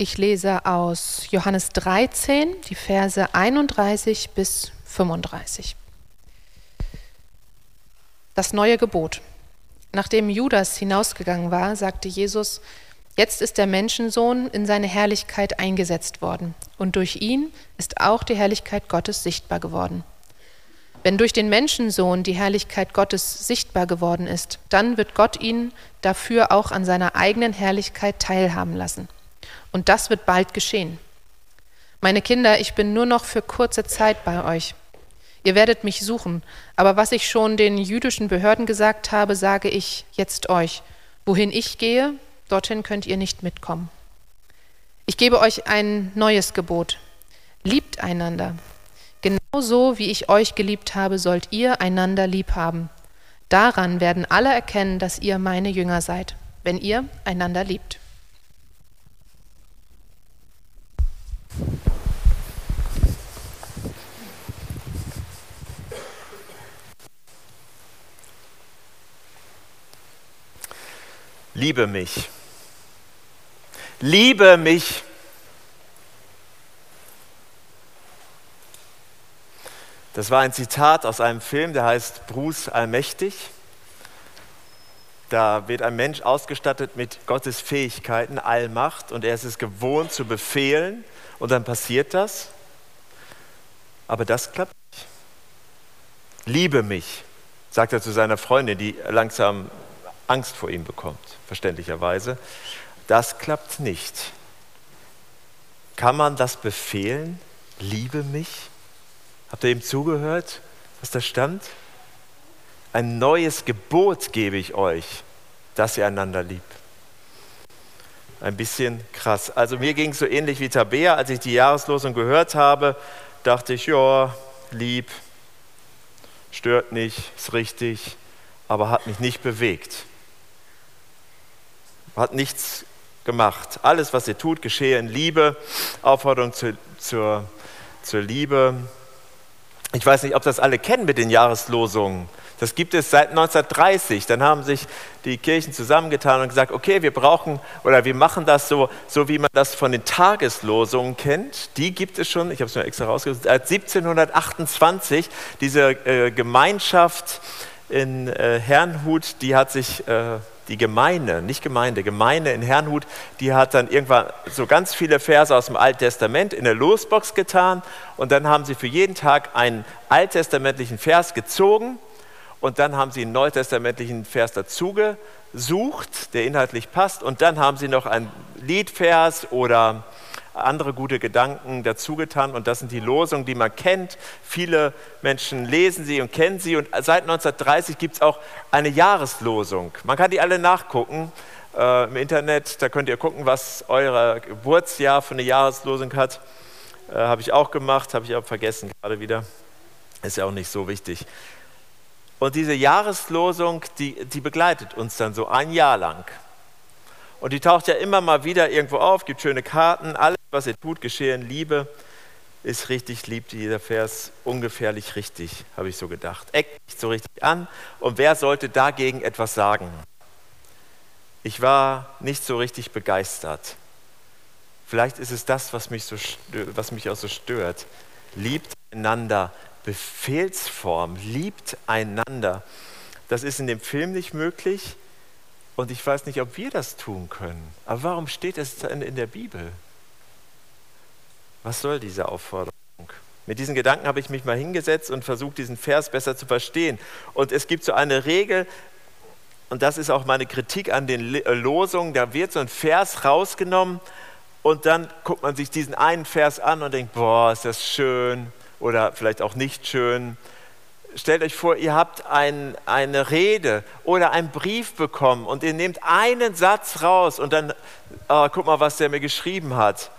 Ich lese aus Johannes 13 die Verse 31 bis 35. Das neue Gebot. Nachdem Judas hinausgegangen war, sagte Jesus, Jetzt ist der Menschensohn in seine Herrlichkeit eingesetzt worden, und durch ihn ist auch die Herrlichkeit Gottes sichtbar geworden. Wenn durch den Menschensohn die Herrlichkeit Gottes sichtbar geworden ist, dann wird Gott ihn dafür auch an seiner eigenen Herrlichkeit teilhaben lassen. Und das wird bald geschehen. Meine Kinder, ich bin nur noch für kurze Zeit bei euch. Ihr werdet mich suchen, aber was ich schon den jüdischen Behörden gesagt habe, sage ich jetzt euch. Wohin ich gehe, dorthin könnt ihr nicht mitkommen. Ich gebe euch ein neues Gebot. Liebt einander. Genauso wie ich euch geliebt habe, sollt ihr einander lieb haben. Daran werden alle erkennen, dass ihr meine Jünger seid, wenn ihr einander liebt. Liebe mich. Liebe mich. Das war ein Zitat aus einem Film, der heißt Bruce Allmächtig. Da wird ein Mensch ausgestattet mit Gottes Fähigkeiten, Allmacht, und er ist es gewohnt zu befehlen, und dann passiert das. Aber das klappt nicht. Liebe mich, sagt er zu seiner Freundin, die langsam Angst vor ihm bekommt, verständlicherweise. Das klappt nicht. Kann man das befehlen? Liebe mich? Habt ihr ihm zugehört, was da stand? Ein neues Gebot gebe ich euch, dass ihr einander liebt. Ein bisschen krass. Also mir ging es so ähnlich wie Tabea, als ich die Jahreslosung gehört habe, dachte ich, ja, lieb, stört nicht, ist richtig, aber hat mich nicht bewegt. Hat nichts gemacht. Alles, was ihr tut, geschehe in Liebe. Aufforderung zur, zur, zur Liebe. Ich weiß nicht, ob das alle kennen mit den Jahreslosungen. Das gibt es seit 1930. Dann haben sich die Kirchen zusammengetan und gesagt, okay, wir brauchen oder wir machen das so, so wie man das von den Tageslosungen kennt. Die gibt es schon, ich habe es mir extra rausgesucht, seit 1728. Diese äh, Gemeinschaft in äh, Herrnhut, die hat sich... Äh, die Gemeinde, nicht Gemeinde, Gemeinde in Herrnhut, die hat dann irgendwann so ganz viele Verse aus dem Alten Testament in der Losbox getan und dann haben sie für jeden Tag einen alttestamentlichen Vers gezogen und dann haben sie einen neutestamentlichen Vers dazu gesucht, der inhaltlich passt und dann haben sie noch einen Liedvers oder andere gute Gedanken dazu getan und das sind die Losungen, die man kennt. Viele Menschen lesen sie und kennen sie und seit 1930 gibt es auch eine Jahreslosung. Man kann die alle nachgucken äh, im Internet, da könnt ihr gucken, was euer Geburtsjahr für eine Jahreslosung hat. Äh, habe ich auch gemacht, habe ich aber vergessen gerade wieder. Ist ja auch nicht so wichtig. Und diese Jahreslosung, die, die begleitet uns dann so ein Jahr lang. Und die taucht ja immer mal wieder irgendwo auf, gibt schöne Karten, alles, was ihr tut, geschehe in Liebe, ist richtig, liebt dieser Vers ungefährlich richtig, habe ich so gedacht. Eckt nicht so richtig an und wer sollte dagegen etwas sagen? Ich war nicht so richtig begeistert. Vielleicht ist es das, was mich, so, was mich auch so stört. Liebt einander, Befehlsform, liebt einander. Das ist in dem Film nicht möglich und ich weiß nicht, ob wir das tun können. Aber warum steht es in der Bibel? Was soll diese Aufforderung? Mit diesen Gedanken habe ich mich mal hingesetzt und versucht, diesen Vers besser zu verstehen. Und es gibt so eine Regel, und das ist auch meine Kritik an den äh, Losungen, da wird so ein Vers rausgenommen und dann guckt man sich diesen einen Vers an und denkt, boah, ist das schön oder vielleicht auch nicht schön stellt euch vor, ihr habt ein, eine Rede oder einen Brief bekommen und ihr nehmt einen Satz raus und dann, oh, guck mal, was der mir geschrieben hat.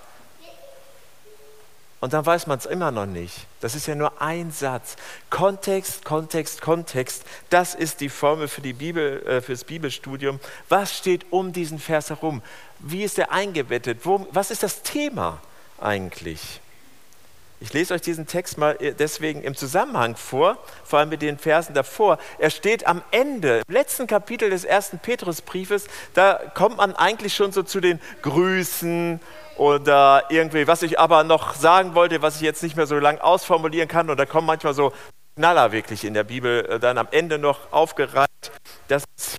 Und dann weiß man es immer noch nicht. Das ist ja nur ein Satz. Kontext, Kontext, Kontext. Das ist die Formel für, die Bibel, äh, für das Bibelstudium. Was steht um diesen Vers herum? Wie ist er eingebettet? Wo, was ist das Thema eigentlich? Ich lese euch diesen Text mal äh, deswegen im Zusammenhang vor, vor allem mit den Versen davor. Er steht am Ende, im letzten Kapitel des ersten Petrusbriefes. Da kommt man eigentlich schon so zu den Grüßen oder irgendwie, was ich aber noch sagen wollte, was ich jetzt nicht mehr so lang ausformulieren kann. Und da kommen manchmal so Knaller wirklich in der Bibel äh, dann am Ende noch aufgereiht. Das ist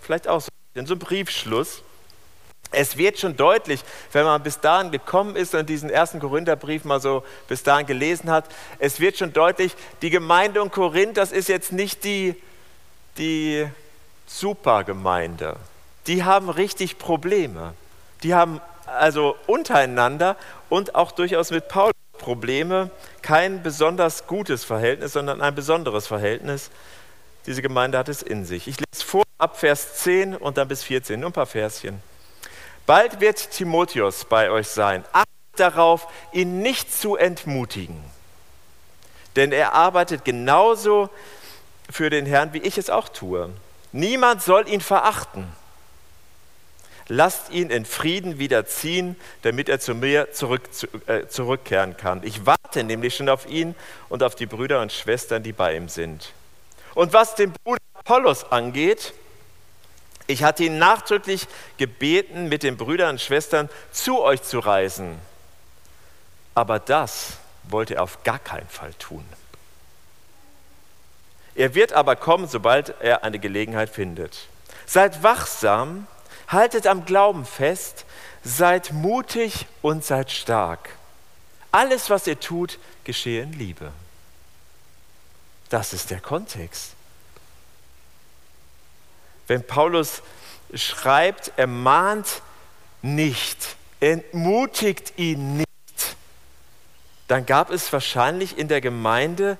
vielleicht auch so ein Briefschluss. Es wird schon deutlich, wenn man bis dahin gekommen ist und diesen ersten Korintherbrief mal so bis dahin gelesen hat, es wird schon deutlich, die Gemeinde in Korinth, das ist jetzt nicht die, die Supergemeinde. Die haben richtig Probleme. Die haben also untereinander und auch durchaus mit Paulus Probleme. Kein besonders gutes Verhältnis, sondern ein besonderes Verhältnis. Diese Gemeinde hat es in sich. Ich lese vor ab Vers 10 und dann bis 14, nur ein paar Verschen. Bald wird Timotheus bei euch sein. Achtet darauf, ihn nicht zu entmutigen. Denn er arbeitet genauso für den Herrn, wie ich es auch tue. Niemand soll ihn verachten. Lasst ihn in Frieden wieder ziehen, damit er zu mir zurück, zu, äh, zurückkehren kann. Ich warte nämlich schon auf ihn und auf die Brüder und Schwestern, die bei ihm sind. Und was den Bruder Apollos angeht, ich hatte ihn nachdrücklich gebeten, mit den Brüdern und Schwestern zu euch zu reisen. Aber das wollte er auf gar keinen Fall tun. Er wird aber kommen, sobald er eine Gelegenheit findet. Seid wachsam, haltet am Glauben fest, seid mutig und seid stark. Alles, was ihr tut, geschehe in Liebe. Das ist der Kontext wenn Paulus schreibt, er mahnt nicht, entmutigt ihn nicht, dann gab es wahrscheinlich in der Gemeinde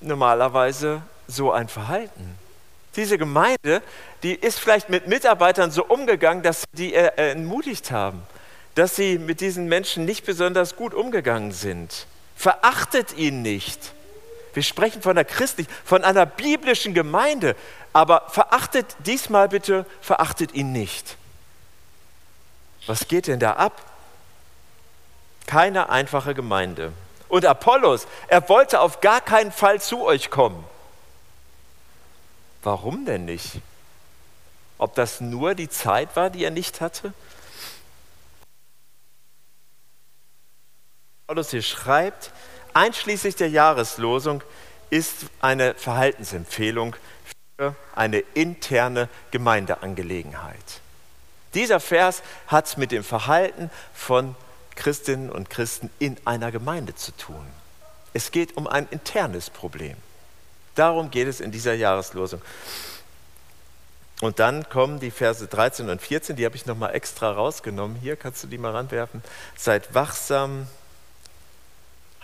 normalerweise so ein Verhalten. Diese Gemeinde, die ist vielleicht mit Mitarbeitern so umgegangen, dass sie die entmutigt haben, dass sie mit diesen Menschen nicht besonders gut umgegangen sind. Verachtet ihn nicht. Wir sprechen von einer christlichen, von einer biblischen Gemeinde. Aber verachtet diesmal bitte, verachtet ihn nicht. Was geht denn da ab? Keine einfache Gemeinde. Und Apollos, er wollte auf gar keinen Fall zu euch kommen. Warum denn nicht? Ob das nur die Zeit war, die er nicht hatte? Paulus hier schreibt, einschließlich der Jahreslosung ist eine Verhaltensempfehlung für eine interne Gemeindeangelegenheit. Dieser Vers hat mit dem Verhalten von Christinnen und Christen in einer Gemeinde zu tun. Es geht um ein internes Problem. Darum geht es in dieser Jahreslosung. Und dann kommen die Verse 13 und 14, die habe ich nochmal extra rausgenommen. Hier kannst du die mal ranwerfen. Seid wachsam,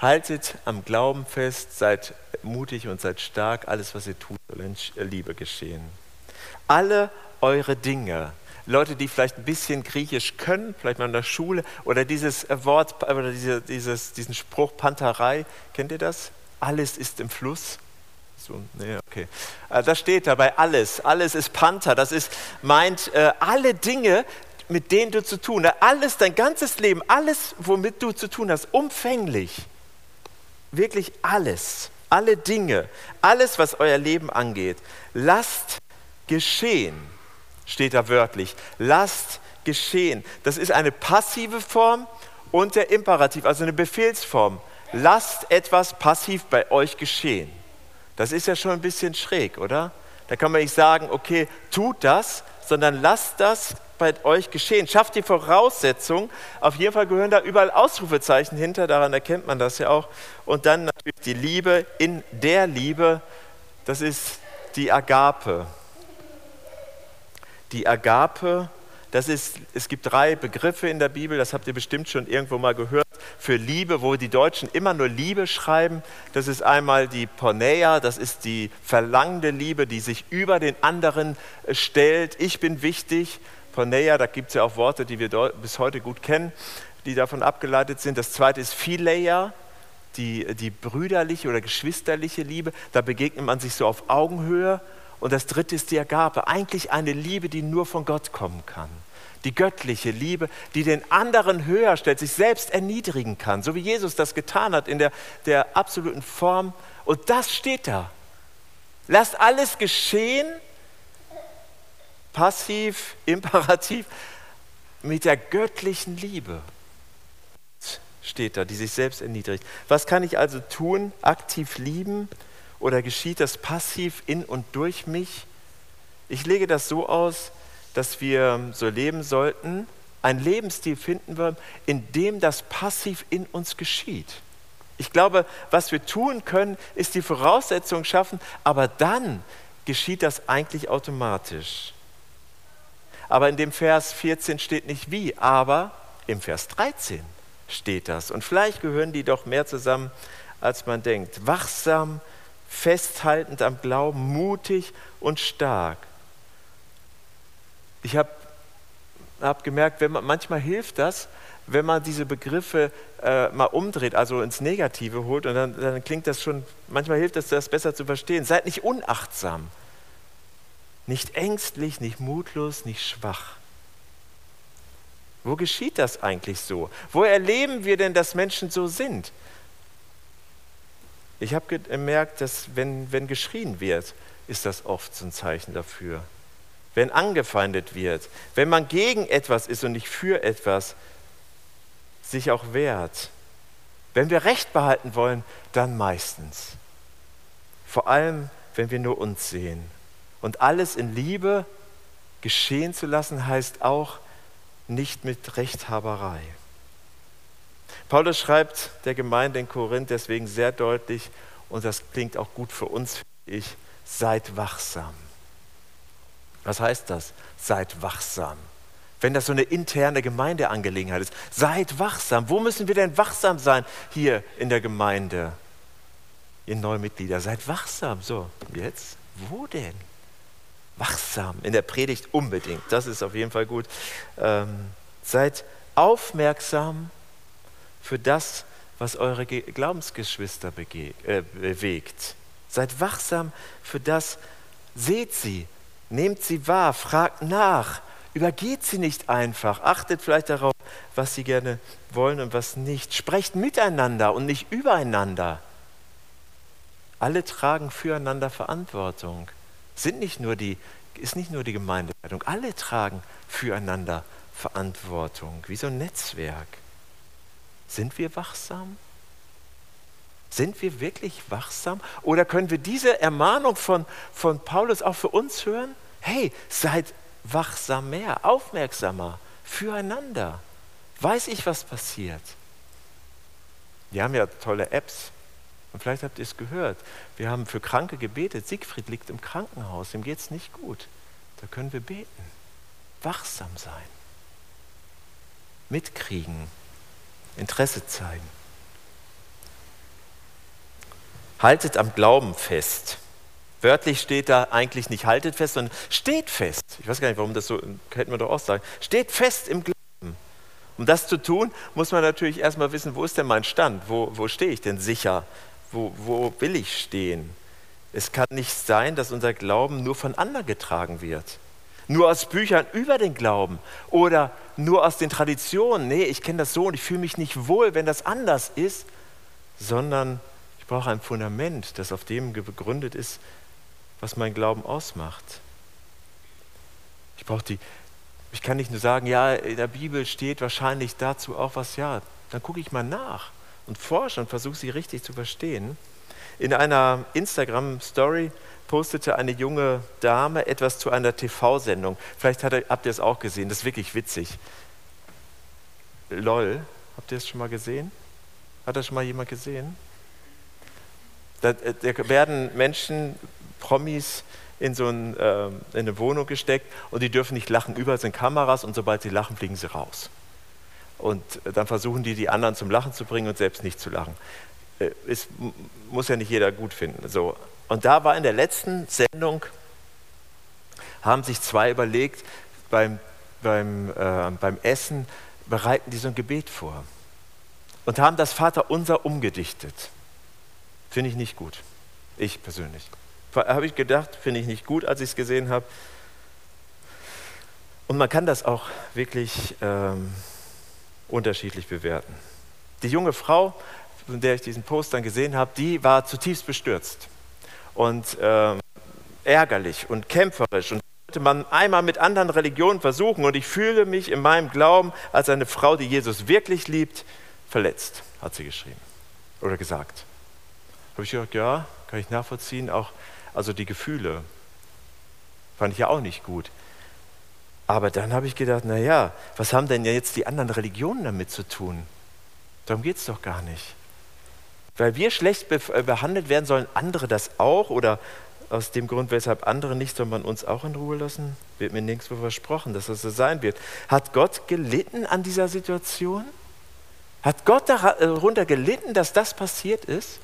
Haltet am Glauben fest, seid mutig und seid stark. Alles, was ihr tut, soll in Liebe geschehen. Alle eure Dinge, Leute, die vielleicht ein bisschen Griechisch können, vielleicht mal in der Schule, oder dieses Wort, oder diese, dieses, diesen Spruch Panterei, kennt ihr das? Alles ist im Fluss. So, nee, okay. Äh, da steht dabei alles. Alles ist Panther. Das ist, meint äh, alle Dinge, mit denen du zu tun hast. Alles, dein ganzes Leben, alles, womit du zu tun hast, umfänglich wirklich alles, alle Dinge, alles, was euer Leben angeht, lasst geschehen, steht da wörtlich. Lasst geschehen. Das ist eine passive Form und der Imperativ, also eine Befehlsform. Lasst etwas passiv bei euch geschehen. Das ist ja schon ein bisschen schräg, oder? Da kann man nicht sagen, okay, tut das, sondern lasst das bei euch geschehen. Schafft die Voraussetzung. Auf jeden Fall gehören da überall Ausrufezeichen hinter, daran erkennt man das ja auch. Und dann natürlich die Liebe in der Liebe, das ist die Agape. Die Agape, das ist, es gibt drei Begriffe in der Bibel, das habt ihr bestimmt schon irgendwo mal gehört, für Liebe, wo die Deutschen immer nur Liebe schreiben. Das ist einmal die Porneia, das ist die verlangende Liebe, die sich über den anderen stellt. Ich bin wichtig. Porneia, da gibt es ja auch Worte, die wir bis heute gut kennen, die davon abgeleitet sind. Das zweite ist Phileia, die, die brüderliche oder geschwisterliche Liebe. Da begegnet man sich so auf Augenhöhe. Und das dritte ist die Agape, eigentlich eine Liebe, die nur von Gott kommen kann. Die göttliche Liebe, die den anderen höher stellt, sich selbst erniedrigen kann, so wie Jesus das getan hat in der, der absoluten Form. Und das steht da. Lasst alles geschehen, passiv, imperativ, mit der göttlichen Liebe steht da, die sich selbst erniedrigt. Was kann ich also tun? Aktiv lieben oder geschieht das passiv in und durch mich? Ich lege das so aus, dass wir so leben sollten, einen Lebensstil finden wir, in dem das passiv in uns geschieht. Ich glaube, was wir tun können, ist die Voraussetzung schaffen, aber dann geschieht das eigentlich automatisch. Aber in dem Vers 14 steht nicht wie, aber im Vers 13 steht das. Und vielleicht gehören die doch mehr zusammen, als man denkt. Wachsam, festhaltend am Glauben, mutig und stark. Ich habe hab gemerkt, wenn man, manchmal hilft das, wenn man diese Begriffe äh, mal umdreht, also ins Negative holt, und dann, dann klingt das schon, manchmal hilft es, das besser zu verstehen. Seid nicht unachtsam, nicht ängstlich, nicht mutlos, nicht schwach. Wo geschieht das eigentlich so? Wo erleben wir denn, dass Menschen so sind? Ich habe gemerkt, dass wenn, wenn geschrien wird, ist das oft so ein Zeichen dafür. Wenn angefeindet wird, wenn man gegen etwas ist und nicht für etwas, sich auch wehrt. Wenn wir Recht behalten wollen, dann meistens. Vor allem, wenn wir nur uns sehen. Und alles in Liebe geschehen zu lassen, heißt auch, nicht mit Rechthaberei. Paulus schreibt der Gemeinde in Korinth deswegen sehr deutlich, und das klingt auch gut für uns, ich, seid wachsam. Was heißt das? Seid wachsam. Wenn das so eine interne Gemeindeangelegenheit ist, seid wachsam. Wo müssen wir denn wachsam sein hier in der Gemeinde? Ihr neue Mitglieder, seid wachsam. So, jetzt, wo denn? wachsam in der Predigt unbedingt. Das ist auf jeden Fall gut. Ähm, seid aufmerksam für das, was eure Glaubensgeschwister äh, bewegt. Seid wachsam für das, seht sie, nehmt sie wahr, fragt nach, übergeht sie nicht einfach, achtet vielleicht darauf, was sie gerne wollen und was nicht. Sprecht miteinander und nicht übereinander. Alle tragen füreinander Verantwortung sind nicht nur die, ist nicht nur die Gemeindeleitung. Alle tragen füreinander Verantwortung, wie so ein Netzwerk. Sind wir wachsam? Sind wir wirklich wachsam? Oder können wir diese Ermahnung von, von Paulus auch für uns hören? Hey, seid wachsamer, aufmerksamer füreinander. Weiß ich, was passiert? Wir haben ja tolle Apps, und vielleicht habt ihr es gehört. Wir haben für Kranke gebetet. Siegfried liegt im Krankenhaus. Ihm geht es nicht gut. Da können wir beten. Wachsam sein. Mitkriegen. Interesse zeigen. Haltet am Glauben fest. Wörtlich steht da eigentlich nicht haltet fest, sondern steht fest. Ich weiß gar nicht, warum das so, hätten wir doch auch sagen. Steht fest im Glauben. Um das zu tun, muss man natürlich erstmal wissen, wo ist denn mein Stand? Wo, wo stehe ich denn sicher? wo, wo will ich stehen? Es kann nicht sein, dass unser Glauben nur von anderen getragen wird. Nur aus Büchern über den Glauben oder nur aus den Traditionen. Nee, ich kenne das so und ich fühle mich nicht wohl, wenn das anders ist, sondern ich brauche ein Fundament, das auf dem begründet ist, was mein Glauben ausmacht. Ich brauche die, ich kann nicht nur sagen, ja, in der Bibel steht wahrscheinlich dazu auch was, ja, dann gucke ich mal nach und forsche und versuche sie richtig zu verstehen. In einer Instagram-Story postete eine junge Dame etwas zu einer TV-Sendung. Vielleicht habt ihr es auch gesehen, das ist wirklich witzig. LOL, habt ihr es schon mal gesehen? Hat das schon mal jemand gesehen? Da, äh, da werden Menschen, Promis, in so ein, äh, in eine Wohnung gesteckt und die dürfen nicht lachen. Überall sind Kameras und sobald sie lachen, fliegen sie raus. Und dann versuchen die, die anderen zum Lachen zu bringen und selbst nicht zu lachen. Es äh, muss ja nicht jeder gut finden. So. Und da war in der letzten Sendung, haben sich zwei überlegt, beim, beim, äh, beim Essen bereiten die so ein Gebet vor. Und haben das Vaterunser umgedichtet. Finde ich nicht gut. Ich persönlich. Habe ich gedacht, finde ich nicht gut, als ich es gesehen habe. Und man kann das auch wirklich ähm, unterschiedlich bewerten. Die junge Frau, von der ich diesen Post dann gesehen habe, die war zutiefst bestürzt und ähm, ärgerlich und kämpferisch und wollte man einmal mit anderen Religionen versuchen und ich fühle mich in meinem Glauben als eine Frau, die Jesus wirklich liebt, verletzt, hat sie geschrieben oder gesagt. Habe ich gedacht, ja, kann ich nachvollziehen, auch also die Gefühle fand ich ja auch nicht gut. Aber dann habe ich gedacht, naja, was haben denn jetzt die anderen Religionen damit zu tun? Darum geht es doch gar nicht. Weil wir schlecht äh, behandelt werden, sollen andere das auch? Oder aus dem Grund, weshalb andere nicht, soll man uns auch in Ruhe lassen? Wird mir nirgendwo versprochen, dass das so sein wird. Hat Gott gelitten an dieser Situation? Hat Gott darunter gelitten, dass das passiert ist?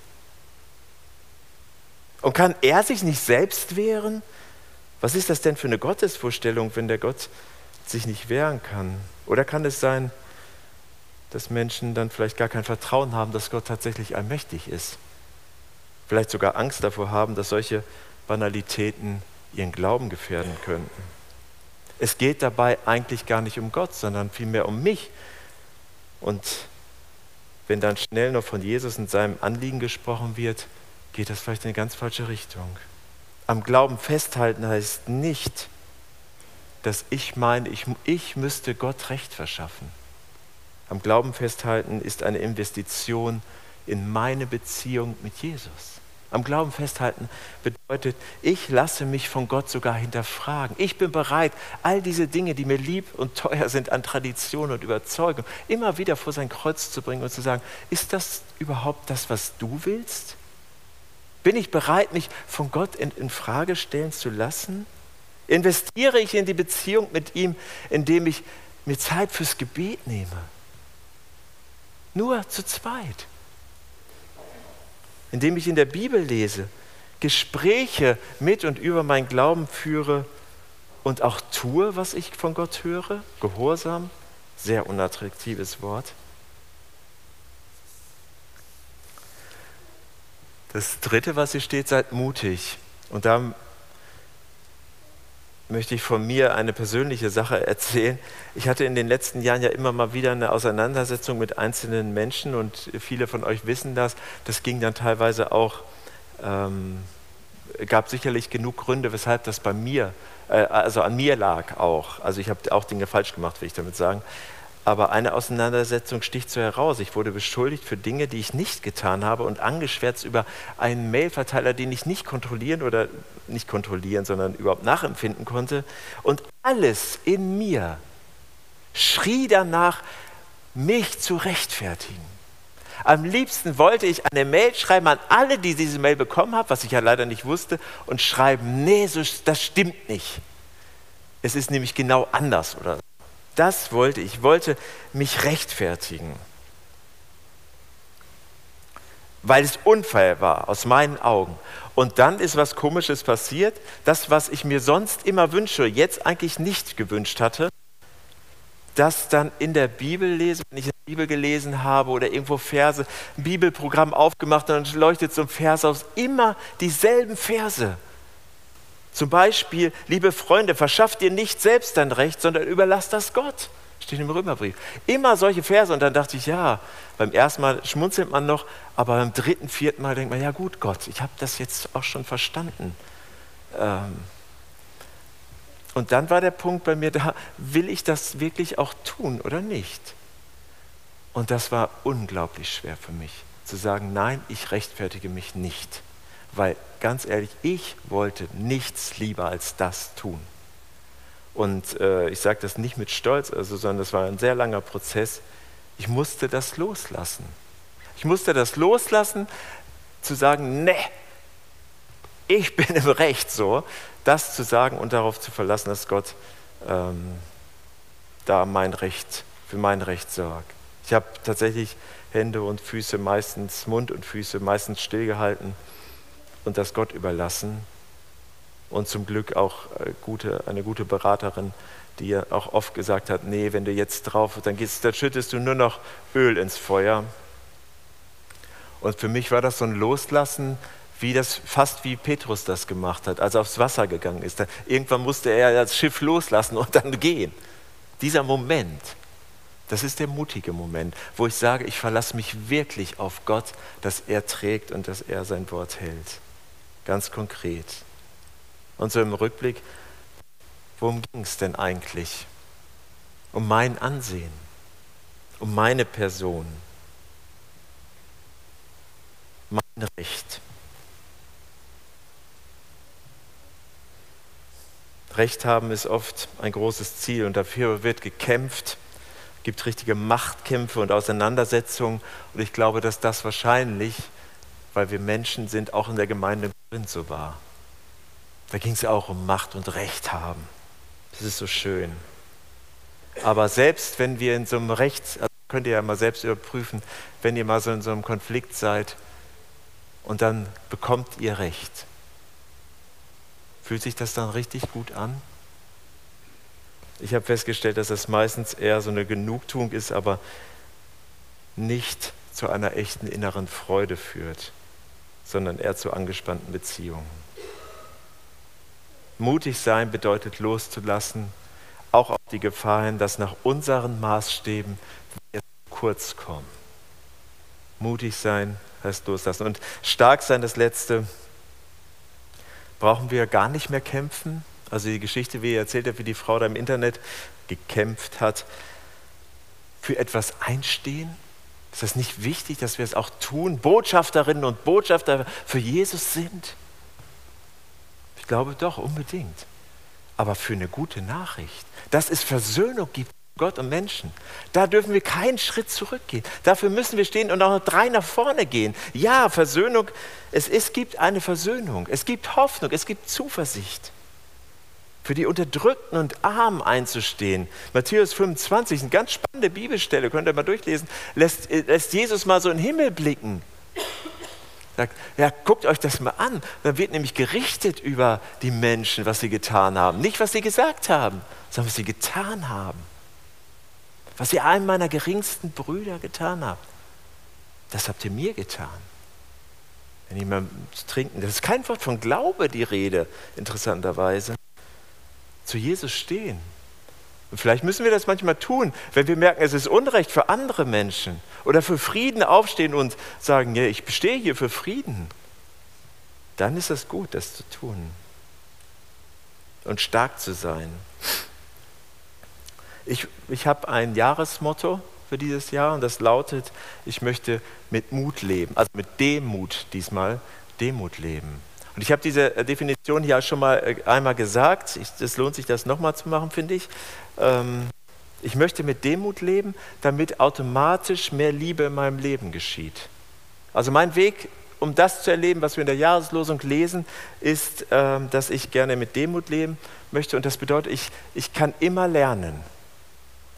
Und kann er sich nicht selbst wehren? Was ist das denn für eine Gottesvorstellung, wenn der Gott sich nicht wehren kann? Oder kann es sein, dass Menschen dann vielleicht gar kein Vertrauen haben, dass Gott tatsächlich allmächtig ist? Vielleicht sogar Angst davor haben, dass solche Banalitäten ihren Glauben gefährden könnten. Es geht dabei eigentlich gar nicht um Gott, sondern vielmehr um mich. Und wenn dann schnell noch von Jesus und seinem Anliegen gesprochen wird, geht das vielleicht in eine ganz falsche Richtung. Am Glauben festhalten heißt nicht, dass ich meine, ich, ich müsste Gott Recht verschaffen. Am Glauben festhalten ist eine Investition in meine Beziehung mit Jesus. Am Glauben festhalten bedeutet, ich lasse mich von Gott sogar hinterfragen. Ich bin bereit, all diese Dinge, die mir lieb und teuer sind an Tradition und Überzeugung, immer wieder vor sein Kreuz zu bringen und zu sagen, ist das überhaupt das, was du willst? Bin ich bereit, mich von Gott in, in Frage stellen zu lassen? Investiere ich in die Beziehung mit ihm, indem ich mir Zeit fürs Gebet nehme? Nur zu zweit indem ich in der Bibel lese, Gespräche mit und über meinen Glauben führe und auch tue, was ich von Gott höre, Gehorsam, sehr unattraktives Wort. Das dritte, was hier steht, seid mutig. Und da möchte ich von mir eine persönliche Sache erzählen. Ich hatte in den letzten Jahren ja immer mal wieder eine Auseinandersetzung mit einzelnen Menschen und viele von euch wissen das. Das ging dann teilweise auch, ähm, gab sicherlich genug Gründe, weshalb das bei mir, äh, also an mir lag auch. Also ich habe auch Dinge falsch gemacht, will ich damit sagen. Aber eine Auseinandersetzung sticht so heraus. Ich wurde beschuldigt für Dinge, die ich nicht getan habe und angeschwärzt über einen Mailverteiler, den ich nicht kontrollieren oder nicht kontrollieren, sondern überhaupt nachempfinden konnte. Und alles in mir schrie danach, mich zu rechtfertigen. Am liebsten wollte ich eine Mail schreiben an alle, die diese Mail bekommen haben, was ich ja leider nicht wusste, und schreiben, nee, das stimmt nicht. Es ist nämlich genau anders oder das wollte ich. Wollte mich rechtfertigen. Weil es unfair war, aus meinen Augen. Und dann ist was Komisches passiert. Das, was ich mir sonst immer wünsche, jetzt eigentlich nicht gewünscht hatte, das dann in der Bibel lese, wenn ich in der Bibel gelesen habe oder irgendwo Verse, ein Bibelprogramm aufgemacht und dann leuchtet so ein Vers aus, immer dieselben Verse. Zum Beispiel, liebe Freunde, verschafft dir nicht selbst dein Recht, sondern überlass das Gott. Steht im Römerbrief. Immer solche Verse. Und dann dachte ich, ja, beim ersten Mal schmunzelt man noch, aber beim dritten, vierten Mal denkt man, ja gut, Gott, ich habe das jetzt auch schon verstanden. Ähm und dann war der Punkt bei mir da, will ich das wirklich auch tun oder nicht? Und das war unglaublich schwer für mich, zu sagen, nein, ich rechtfertige mich nicht. Weil ganz ehrlich, ich wollte nichts lieber als das tun. Und äh, ich sage das nicht mit Stolz, also, sondern das war ein sehr langer Prozess. Ich musste das loslassen. Ich musste das loslassen, zu sagen, ne, ich bin im Recht so, das zu sagen und darauf zu verlassen, dass Gott ähm, da mein Recht, für mein Recht sorgt. Ich habe tatsächlich Hände und Füße meistens, Mund und Füße meistens stillgehalten und das Gott überlassen. Und zum Glück auch äh, gute, eine gute Beraterin, die ja auch oft gesagt hat, nee, wenn du jetzt drauf, dann, gehst, dann schüttest du nur noch Öl ins Feuer. Und für mich war das so ein Loslassen wie das fast wie Petrus das gemacht hat, als er aufs Wasser gegangen ist. Irgendwann musste er das Schiff loslassen und dann gehen. Dieser Moment, das ist der mutige Moment, wo ich sage, ich verlasse mich wirklich auf Gott, dass er trägt und dass er sein Wort hält. Ganz konkret. Und so im Rückblick, worum ging es denn eigentlich? Um mein Ansehen, um meine Person, mein Recht. Recht haben ist oft ein großes Ziel und dafür wird gekämpft. Gibt richtige Machtkämpfe und Auseinandersetzungen. Und ich glaube, dass das wahrscheinlich, weil wir Menschen sind, auch in der Gemeinde so war. Da ging es auch um Macht und Recht haben. Das ist so schön. Aber selbst wenn wir in so einem Rechts, also könnt ihr ja mal selbst überprüfen, wenn ihr mal so in so einem Konflikt seid und dann bekommt ihr Recht Fühlt sich das dann richtig gut an? Ich habe festgestellt, dass das meistens eher so eine Genugtuung ist, aber nicht zu einer echten inneren Freude führt, sondern eher zu angespannten Beziehungen. Mutig sein bedeutet loszulassen, auch auf die Gefahr hin, dass nach unseren Maßstäben wir kurz kommen. Mutig sein heißt loslassen. Und stark sein, das Letzte, brauchen wir gar nicht mehr kämpfen. Also die Geschichte, wie ihr erzählt habt, wie die Frau da im Internet gekämpft hat, für etwas einstehen. Ist das nicht wichtig, dass wir es auch tun? Botschafterinnen und Botschafter für Jesus sind? Ich glaube doch, unbedingt. Aber für eine gute Nachricht, dass es Versöhnung gibt Gott und Menschen. Da dürfen wir keinen Schritt zurückgehen. Dafür müssen wir stehen und auch noch drei nach vorne gehen. Ja, Versöhnung, es, es gibt eine Versöhnung, es gibt Hoffnung, es gibt Zuversicht. Für die Unterdrückten und Armen einzustehen. Matthäus 25, eine ganz spannende Bibelstelle, könnt ihr mal durchlesen, lässt, lässt Jesus mal so in den Himmel blicken. Sagt, ja, guckt euch das mal an. Da wird nämlich gerichtet über die Menschen, was sie getan haben. Nicht, was sie gesagt haben, sondern was sie getan haben was ihr einem meiner geringsten Brüder getan habt, das habt ihr mir getan. Wenn jemand trinken, das ist kein Wort von Glaube die Rede, interessanterweise. Zu Jesus stehen. Und vielleicht müssen wir das manchmal tun, wenn wir merken, es ist Unrecht für andere Menschen oder für Frieden aufstehen und sagen, ja, ich bestehe hier für Frieden. Dann ist es gut, das zu tun und stark zu sein. Ich, ich habe ein Jahresmotto für dieses Jahr und das lautet, ich möchte mit Mut leben, also mit Demut diesmal, Demut leben. Und ich habe diese äh, Definition hier schon mal äh, einmal gesagt, es lohnt sich das nochmal zu machen, finde ich. Ähm, ich möchte mit Demut leben, damit automatisch mehr Liebe in meinem Leben geschieht. Also mein Weg, um das zu erleben, was wir in der Jahreslosung lesen, ist, ähm, dass ich gerne mit Demut leben möchte. Und das bedeutet, ich, ich kann immer lernen.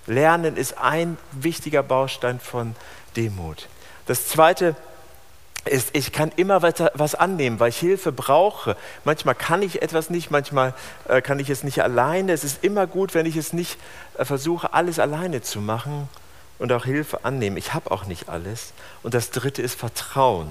Lernen ist ein wichtiger Baustein von Demut. Das zweite ist, ich kann immer weiter was annehmen, weil ich Hilfe brauche. Manchmal kann ich etwas nicht, manchmal äh, kann ich es nicht alleine. Es ist immer gut, wenn ich es nicht äh, versuche, alles alleine zu machen und auch Hilfe annehmen. Ich habe auch nicht alles. Und das dritte ist Vertrauen,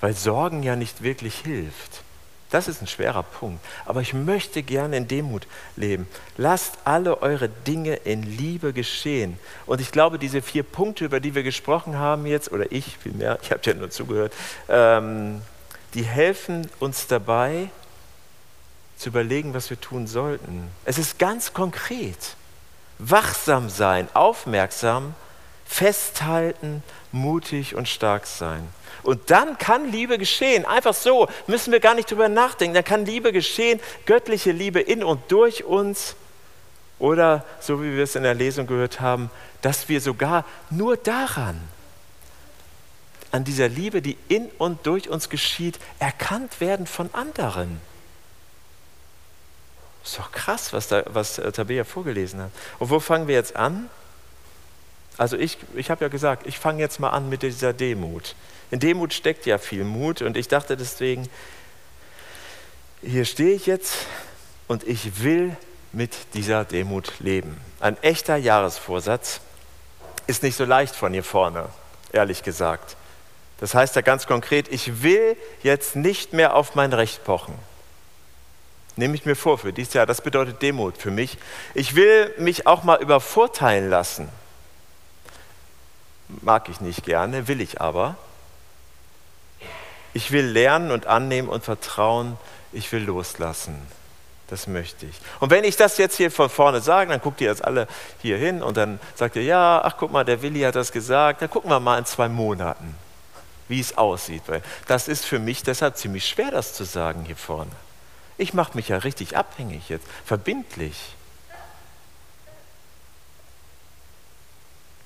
weil Sorgen ja nicht wirklich hilft. Das ist ein schwerer Punkt. Aber ich möchte gerne in Demut leben. Lasst alle eure Dinge in Liebe geschehen. Und ich glaube, diese vier Punkte, über die wir gesprochen haben jetzt, oder ich vielmehr, ich habe ja nur zugehört, ähm, die helfen uns dabei, zu überlegen, was wir tun sollten. Es ist ganz konkret. Wachsam sein, aufmerksam, festhalten, mutig und stark sein. Und dann kann Liebe geschehen. Einfach so, müssen wir gar nicht drüber nachdenken. Dann kann Liebe geschehen, göttliche Liebe in und durch uns. Oder, so wie wir es in der Lesung gehört haben, dass wir sogar nur daran, an dieser Liebe, die in und durch uns geschieht, erkannt werden von anderen. ist doch krass, was, da, was Tabea vorgelesen hat. Und wo fangen wir jetzt an? Also ich, ich habe ja gesagt, ich fange jetzt mal an mit dieser Demut. In Demut steckt ja viel Mut und ich dachte deswegen, hier stehe ich jetzt und ich will mit dieser Demut leben. Ein echter Jahresvorsatz ist nicht so leicht von hier vorne, ehrlich gesagt. Das heißt ja ganz konkret, ich will jetzt nicht mehr auf mein Recht pochen. Nehme ich mir vor für dieses Jahr. Das bedeutet Demut für mich. Ich will mich auch mal übervorteilen lassen. Mag ich nicht gerne, will ich aber. Ich will lernen und annehmen und vertrauen. Ich will loslassen. Das möchte ich. Und wenn ich das jetzt hier von vorne sage, dann guckt ihr jetzt alle hier hin und dann sagt ihr, ja, ach guck mal, der Willi hat das gesagt, dann gucken wir mal in zwei Monaten, wie es aussieht. Weil das ist für mich deshalb ziemlich schwer, das zu sagen hier vorne. Ich mache mich ja richtig abhängig jetzt, verbindlich.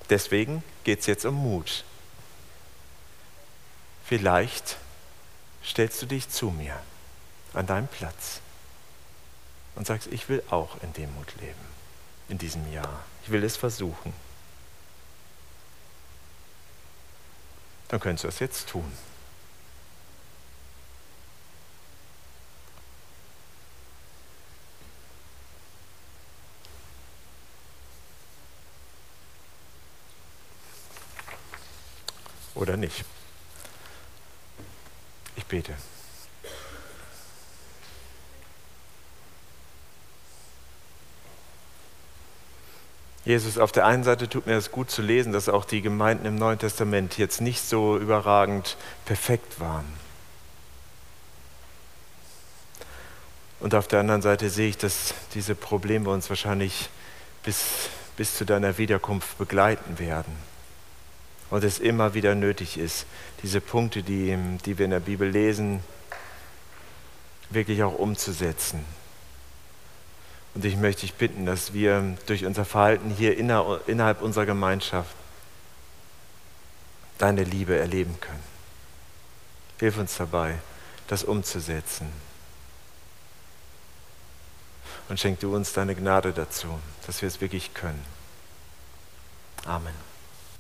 Deswegen geht es jetzt um Mut. Vielleicht stellst du dich zu mir an deinem Platz und sagst, ich will auch in Demut leben in diesem Jahr. Ich will es versuchen. Dann könntest du es jetzt tun. Oder nicht. Ich bete. Jesus, auf der einen Seite tut mir das gut zu lesen, dass auch die Gemeinden im Neuen Testament jetzt nicht so überragend perfekt waren. Und auf der anderen Seite sehe ich, dass diese Probleme uns wahrscheinlich bis, bis zu deiner Wiederkunft begleiten werden. Und es immer wieder nötig ist, diese Punkte, die, die wir in der Bibel lesen, wirklich auch umzusetzen. Und ich möchte dich bitten, dass wir durch unser Verhalten hier innerhalb unserer Gemeinschaft deine Liebe erleben können. Hilf uns dabei, das umzusetzen. Und schenk du uns deine Gnade dazu, dass wir es wirklich können. Amen.